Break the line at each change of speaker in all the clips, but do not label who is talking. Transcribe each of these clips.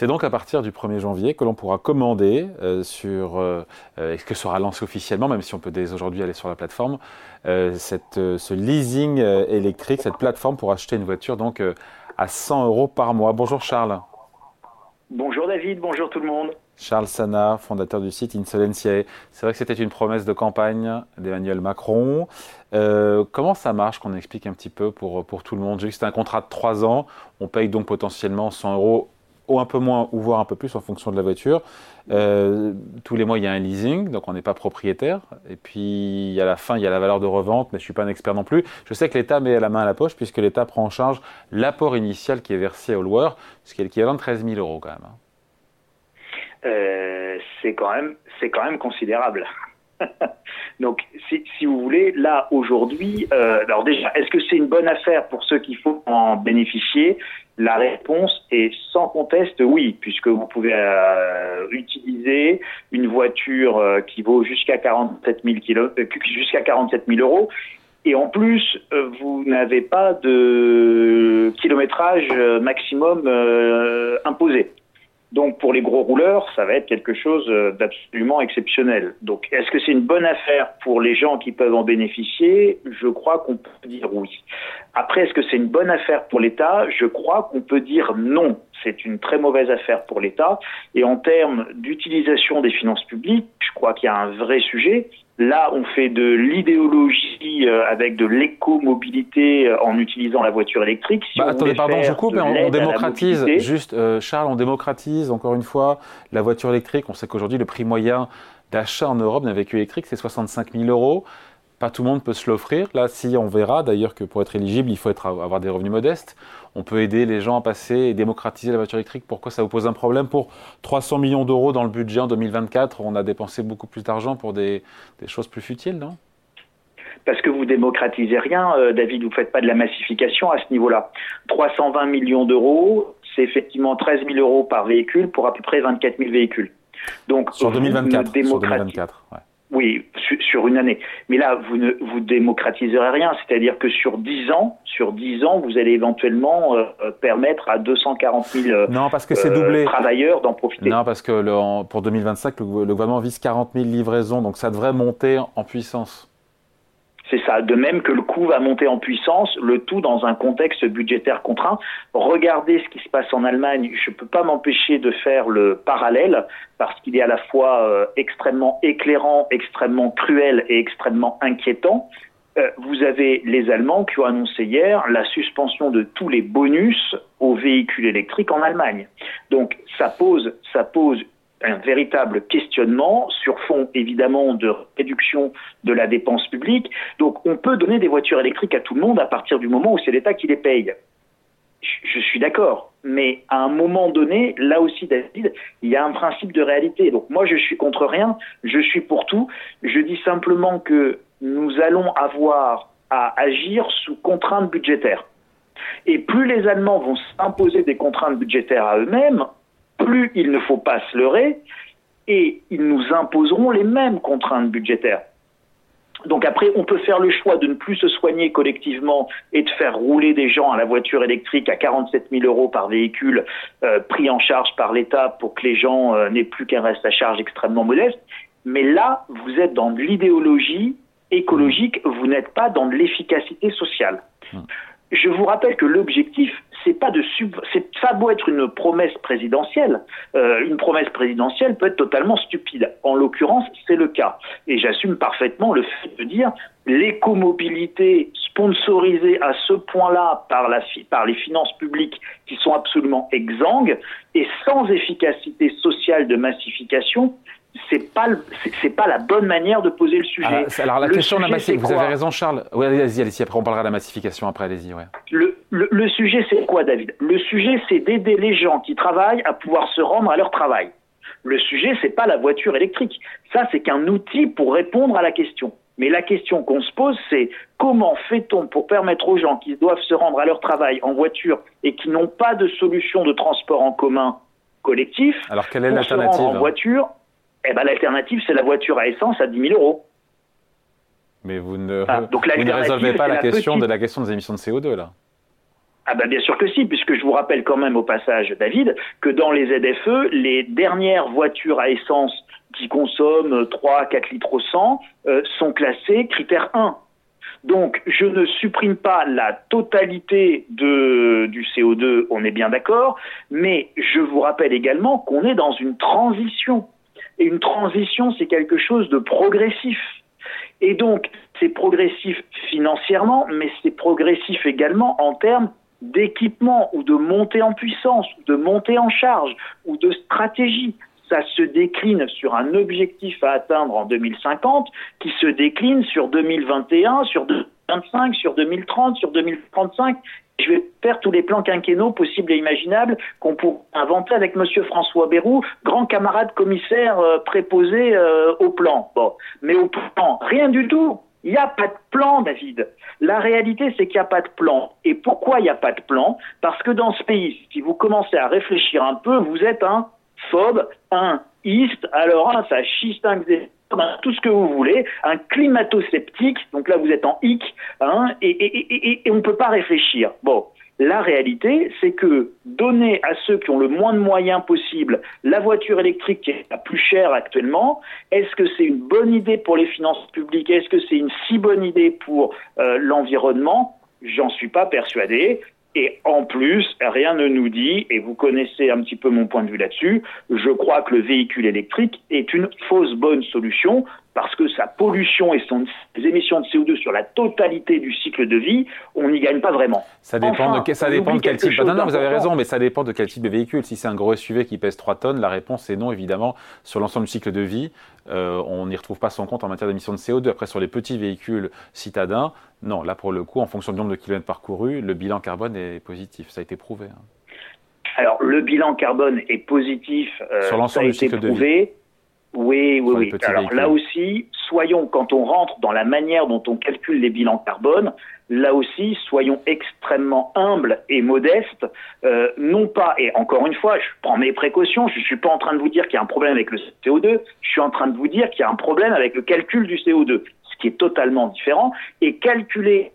C'est donc à partir du 1er janvier que l'on pourra commander sur, et que sera lancé officiellement, même si on peut dès aujourd'hui aller sur la plateforme, cette, ce leasing électrique, cette plateforme pour acheter une voiture donc à 100 euros par mois. Bonjour Charles.
Bonjour David, bonjour tout le monde.
Charles Sana, fondateur du site Insolentiae. C'est vrai que c'était une promesse de campagne d'Emmanuel Macron. Euh, comment ça marche qu'on explique un petit peu pour, pour tout le monde? J'ai vu que c'était un contrat de 3 ans. On paye donc potentiellement 100 euros ou un peu moins ou voire un peu plus en fonction de la voiture. Euh, tous les mois, il y a un leasing, donc on n'est pas propriétaire. Et puis, à la fin, il y a la valeur de revente, mais je ne suis pas un expert non plus. Je sais que l'État met la main à la poche, puisque l'État prend en charge l'apport initial qui est versé au loueur, ce qui est l'équivalent de 13 000 euros quand même. Hein.
Euh, c'est quand même c'est quand même considérable. Donc, si, vous voulez, là aujourd'hui, euh, alors déjà, est-ce que c'est une bonne affaire pour ceux qui font en bénéficier? La réponse est sans conteste oui, puisque vous pouvez euh, utiliser une voiture euh, qui vaut jusqu'à 47 000 jusqu'à 47 000 euros. Et en plus, euh, vous n'avez pas de kilométrage maximum imposé. Donc pour les gros rouleurs, ça va être quelque chose euh, d'absolument exceptionnel. Donc est-ce que c'est une bonne affaire pour les gens qui peuvent en bénéficier? Je crois qu'on peut dire oui. Après, est-ce que c'est une bonne affaire pour l'État? Je crois qu'on peut dire non. C'est une très mauvaise affaire pour l'État. Et en termes d'utilisation des finances publiques, je crois qu'il y a un vrai sujet. Là, on fait de l'idéologie euh, avec de l'éco-mobilité euh, en utilisant la voiture électrique.
Si bah, attendez, pardon, je coupe, mais on, démocratise, juste, euh, Charles, on démocratise encore une fois la voiture électrique. On sait qu'aujourd'hui, le prix moyen d'achat en Europe d'un véhicule électrique, c'est 65 000 euros. Pas tout le monde peut se l'offrir. Là, si on verra d'ailleurs que pour être éligible, il faut être, avoir des revenus modestes. On peut aider les gens à passer et démocratiser la voiture électrique. Pourquoi ça vous pose un problème? Pour 300 millions d'euros dans le budget en 2024, on a dépensé beaucoup plus d'argent pour des, choses plus futiles, non?
Parce que vous démocratisez rien, euh, David, vous ne faites pas de la massification à ce niveau-là. 320 millions d'euros, c'est effectivement 13 000 euros par véhicule pour à peu près 24 000 véhicules.
Donc, sur 2024, sur 2024 ouais.
Oui, sur une année. Mais là, vous ne vous démocratiserez rien. C'est-à-dire que sur 10 ans, sur 10 ans, vous allez éventuellement euh, euh, permettre à 240 000 euh,
non, parce que c'est doublé.
travailleurs d'en profiter.
Non, parce que le, pour 2025, le, le, gouvernement vise 40 000 livraisons, donc ça devrait monter en puissance.
C'est ça. De même que le coût va monter en puissance, le tout dans un contexte budgétaire contraint. Regardez ce qui se passe en Allemagne. Je ne peux pas m'empêcher de faire le parallèle parce qu'il est à la fois euh, extrêmement éclairant, extrêmement cruel et extrêmement inquiétant. Euh, vous avez les Allemands qui ont annoncé hier la suspension de tous les bonus aux véhicules électriques en Allemagne. Donc ça pose, ça pose un véritable questionnement sur fond évidemment de réduction de la dépense publique. Donc on peut donner des voitures électriques à tout le monde à partir du moment où c'est l'État qui les paye. Je suis d'accord, mais à un moment donné, là aussi, David, il y a un principe de réalité. Donc moi, je suis contre rien, je suis pour tout. Je dis simplement que nous allons avoir à agir sous contraintes budgétaires. Et plus les Allemands vont s'imposer des contraintes budgétaires à eux-mêmes, plus il ne faut pas se leurrer, et ils nous imposeront les mêmes contraintes budgétaires. Donc après, on peut faire le choix de ne plus se soigner collectivement et de faire rouler des gens à la voiture électrique à 47 000 euros par véhicule euh, pris en charge par l'État pour que les gens euh, n'aient plus qu'un reste à charge extrêmement modeste. Mais là, vous êtes dans de l'idéologie écologique, vous n'êtes pas dans de l'efficacité sociale. Hum. Je vous rappelle que l'objectif, c'est pas de sub... ça doit être une promesse présidentielle. Euh, une promesse présidentielle peut être totalement stupide. En l'occurrence, c'est le cas. Et j'assume parfaitement le fait de dire l'écomobilité sponsorisée à ce point-là par, la, par les finances publiques qui sont absolument exsangues et sans efficacité sociale de massification, c'est pas c'est pas la bonne manière de poser le sujet.
Ah, alors, la question de la massification, vous avez raison Charles. Oui, allez-y, allez après on parlera de la massification après, allez-y. Ouais.
Le, le, le, sujet c'est quoi David? Le sujet c'est d'aider les gens qui travaillent à pouvoir se rendre à leur travail. Le sujet c'est pas la voiture électrique. Ça c'est qu'un outil pour répondre à la question. Mais la question qu'on se pose, c'est comment fait-on pour permettre aux gens qui doivent se rendre à leur travail en voiture et qui n'ont pas de solution de transport en commun collectif,
Alors quelle est l'alternative
en voiture? Eh ben, l'alternative, c'est la voiture à essence à 10 000 euros.
Mais vous ne, ah, donc vous ne résolvez pas la, question de la question des émissions de CO2, là
Bah bien sûr que si, puisque je vous rappelle quand même au passage, David, que dans les ZFE, les dernières voitures à essence qui consomment 3 4 litres au 100 euh, sont classées critère 1. Donc, je ne supprime pas la totalité de, du CO2, on est bien d'accord, mais je vous rappelle également qu'on est dans une transition. Et une transition, c'est quelque chose de progressif. Et donc, c'est progressif financièrement, mais c'est progressif également en termes d'équipement ou de montée en puissance, ou de montée en charge, ou de stratégie ça se décline sur un objectif à atteindre en 2050 qui se décline sur 2021, sur 2025, sur 2030, sur 2035. Je vais faire tous les plans quinquennaux possibles et imaginables qu'on pourrait inventer avec Monsieur François Bérou, grand camarade commissaire euh, préposé euh, au plan. Bon, mais au plan, rien du tout. Il n'y a pas de plan, David. La réalité, c'est qu'il n'y a pas de plan. Et pourquoi il n'y a pas de plan? Parce que dans ce pays, si vous commencez à réfléchir un peu, vous êtes un phobe, un ist, alors un, ça schistingue tout ce que vous voulez, un climato-sceptique, donc là vous êtes en hic, hein, et, et, et, on ne peut pas réfléchir. Bon, la réalité, c'est que donner à ceux qui ont le moins de moyens possible la voiture électrique qui est la plus chère actuellement, est-ce que c'est une bonne idée pour les finances publiques? Est-ce que c'est une si bonne idée pour euh, l'environnement? J'en suis pas persuadé. Et en plus, rien ne nous dit, et vous connaissez un petit peu mon point de vue là-dessus, je crois que le véhicule électrique est une fausse bonne solution parce que sa pollution et son, ses émissions de CO2 sur la totalité du cycle de vie, on n'y gagne pas vraiment.
Ça dépend de, ça dépend de quel type. Non, non, vous avez raison, mais ça dépend de quel type de véhicule. Si c'est un gros SUV qui pèse 3 tonnes, la réponse est non, évidemment. Sur l'ensemble du cycle de vie, euh, on n'y retrouve pas son compte en matière d'émissions de CO2. Après, sur les petits véhicules citadins, non, là pour le coup, en fonction du nombre de kilomètres parcourus, le bilan carbone est positif. Ça a été prouvé. Hein.
Alors, le bilan carbone est positif. Euh, sur l'ensemble du cycle prouvé. de vie. Oui, oui, oui. Alors là aussi, soyons, quand on rentre dans la manière dont on calcule les bilans carbone, là aussi, soyons extrêmement humbles et modestes. Euh, non pas, et encore une fois, je prends mes précautions, je ne suis pas en train de vous dire qu'il y a un problème avec le CO2, je suis en train de vous dire qu'il y a un problème avec le calcul du CO2, ce qui est totalement différent. Et calculer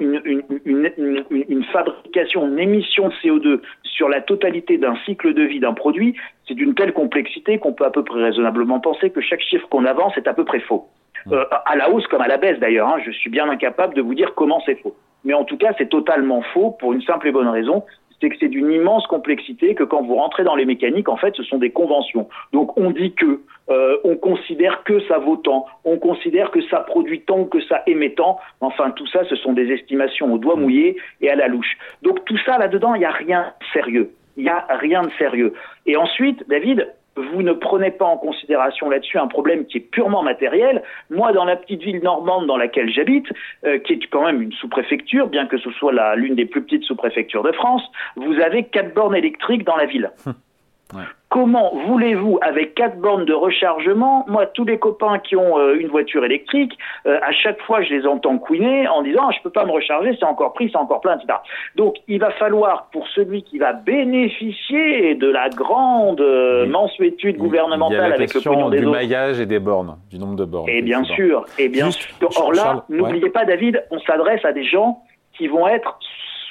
une, fabrication, une émission de CO2 sur la totalité d'un cycle de vie d'un produit, c'est d'une telle complexité qu'on peut à peu près raisonnablement penser que chaque chiffre qu'on avance est à peu près faux. Euh, à la hausse comme à la baisse d'ailleurs, hein, je suis bien incapable de vous dire comment c'est faux. Mais en tout cas, c'est totalement faux pour une simple et bonne raison, c'est que c'est d'une immense complexité que quand vous rentrez dans les mécaniques, en fait, ce sont des conventions. Donc on dit que, euh, on considère que ça vaut tant, on considère que ça produit tant, que ça émet tant. Enfin, tout ça, ce sont des estimations au doigt mouillé et à la louche. Donc tout ça là-dedans, il n'y a rien de sérieux. Il n'y a rien de sérieux. Et ensuite, David, vous ne prenez pas en considération là-dessus un problème qui est purement matériel. Moi, dans la petite ville normande dans laquelle j'habite, euh, qui est quand même une sous-préfecture, bien que ce soit l'une des plus petites sous-préfectures de France, vous avez quatre bornes électriques dans la ville. Hum. Comment voulez-vous, avec quatre bornes de rechargement, moi, tous les copains qui ont euh, une voiture électrique, euh, à chaque fois, je les entends couiner en disant ah, je peux pas me recharger, c'est encore pris, c'est encore plein, etc. Donc, il va falloir pour celui qui va bénéficier de la grande euh, mensuétude gouvernementale avec le pognon
des du maillage et des bornes, du nombre de bornes.
Et bien sûr, et bien sûr. Or là, n'oubliez pas, David, on s'adresse à des gens qui vont être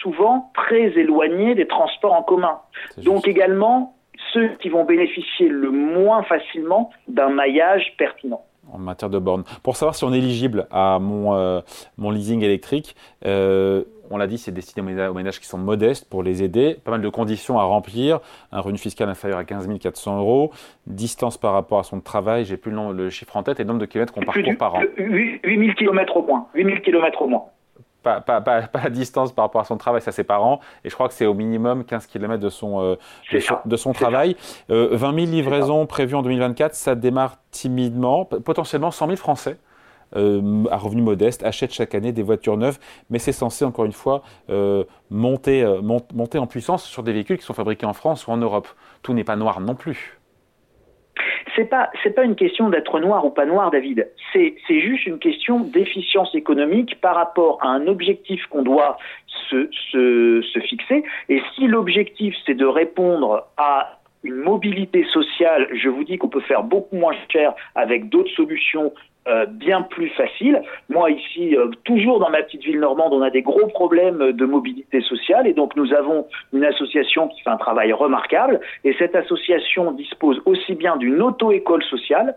souvent très éloignés des transports en commun. Donc également ceux qui vont bénéficier le moins facilement d'un maillage pertinent
en matière de bornes. Pour savoir si on est éligible à mon, euh, mon leasing électrique, euh, on l'a dit, c'est destiné aux ménages qui sont modestes pour les aider. Pas mal de conditions à remplir. Un revenu fiscal inférieur à 15 400 euros. Distance par rapport à son travail, j'ai plus le, le, chiffre en tête, et nombre de kilomètres qu'on parcourt par an.
8 000 km au moins. 8 000 km au moins
pas, pas, pas, la distance par rapport à son travail, ça ses parents, et je crois que c'est au minimum 15 km de son, euh, de, son, travail. 20 000 livraisons prévues en 2024, ça démarre timidement, potentiellement 100 000 Français. Euh, à revenus modestes achètent chaque année des voitures neuves, mais c'est censé encore une fois euh, monter, monter en puissance sur des véhicules qui sont fabriqués en France ou en Europe. Tout n'est pas noir non plus
c'est pas c'est pas une question d'être noir ou pas noir, David. C'est c'est juste une question d'efficience économique par rapport à un objectif qu'on doit se, se, se fixer. Et si l'objectif c'est de répondre à une mobilité sociale, je vous dis qu'on peut faire beaucoup moins cher avec d'autres solutions euh, bien plus facile. Moi ici, euh, toujours dans ma petite ville normande, on a des gros problèmes de mobilité sociale et donc nous avons une association qui fait un travail remarquable et cette association dispose aussi bien d'une auto-école sociale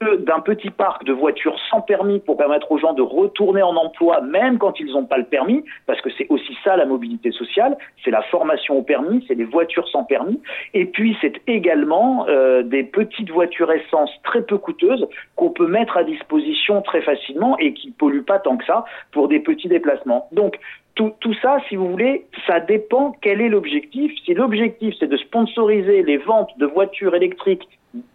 d'un petit parc de voitures sans permis pour permettre aux gens de retourner en emploi même quand ils n'ont pas le permis, parce que c'est aussi ça la mobilité sociale, c'est la formation au permis, c'est les voitures sans permis, et puis c'est également euh, des petites voitures essence très peu coûteuses qu'on peut mettre à disposition très facilement et qui polluent pas tant que ça pour des petits déplacements. Donc tout, ça, si vous voulez, ça dépend quel est l'objectif. Si l'objectif c'est de sponsoriser les ventes de voitures électriques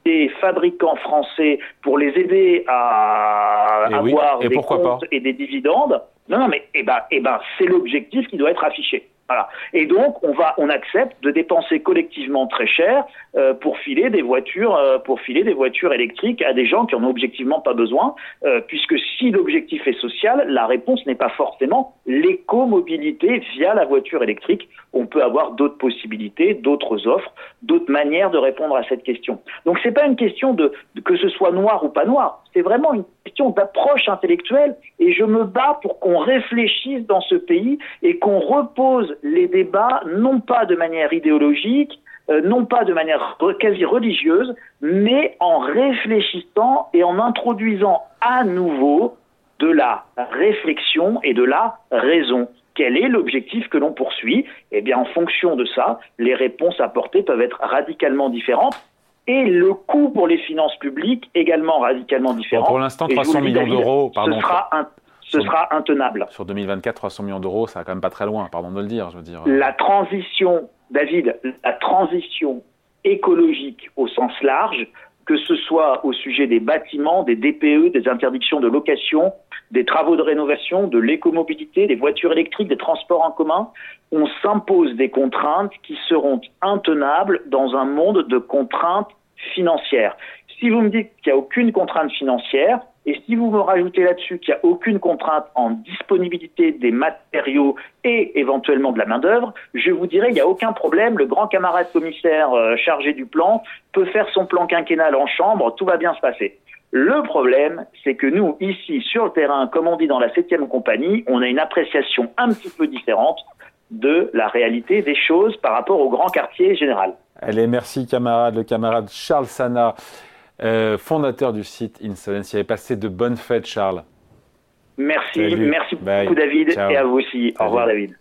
des fabricants français pour les aider à avoir des comptes et des dividendes, non, non, mais eh ben, eh ben, c'est l'objectif qui doit être affiché. Voilà. Et donc, on va, on accepte de dépenser collectivement très cher euh, pour filer des voitures, euh, pour filer des voitures électriques à des gens qui en ont objectivement pas besoin, euh, puisque si l'objectif est social, la réponse n'est pas forcément l'écomobilité via la voiture électrique. On peut avoir d'autres possibilités, d'autres offres, d'autres manières de répondre à cette question. Donc, c'est pas une question de, de que ce soit noir ou pas noir. C'est vraiment une question d'approche intellectuelle et je me bats pour qu'on réfléchisse dans ce pays et qu'on repose les débats non pas de manière idéologique, euh, non pas de manière quasi religieuse, mais en réfléchissant et en introduisant à nouveau de la réflexion et de la raison. Quel est l'objectif que l'on poursuit? Eh bien, en fonction de ça, les réponses apportées peuvent être radicalement différentes et le coût pour les finances publiques également radicalement différent.
pour l'instant, 300 millions d'euros,
pardon. Ce sera un, ce sera intenable.
Sur 2024, 300 millions d'euros, ça va quand même pas très loin, pardon de le dire, je veux dire.
La transition, David, la transition écologique au sens large, que ce soit au sujet des bâtiments, des DPE, des interdictions de location, des travaux de rénovation, de l'écomobilité, des voitures électriques, des transports en commun, on s'impose des contraintes qui seront intenables dans un monde de contraintes financières. Si vous me dites qu'il n'y a aucune contrainte financière, et si vous me rajoutez là-dessus qu'il n'y a aucune contrainte en disponibilité des matériaux et éventuellement de la main-d'œuvre, je vous dirais qu'il n'y a aucun problème. Le grand camarade commissaire euh, chargé du plan peut faire son plan quinquennal en chambre, tout va bien se passer. Le problème, c'est que nous, ici, sur le terrain, comme on dit dans la septième compagnie, on a une appréciation un petit peu différente de la réalité des choses par rapport au grand quartier général.
Allez, merci camarade, le camarade Charles Sana. Euh, fondateur du site Insolence. Il avait passé de bonnes fêtes, Charles.
Merci, merci beaucoup, David, et à vous aussi. Au revoir, David.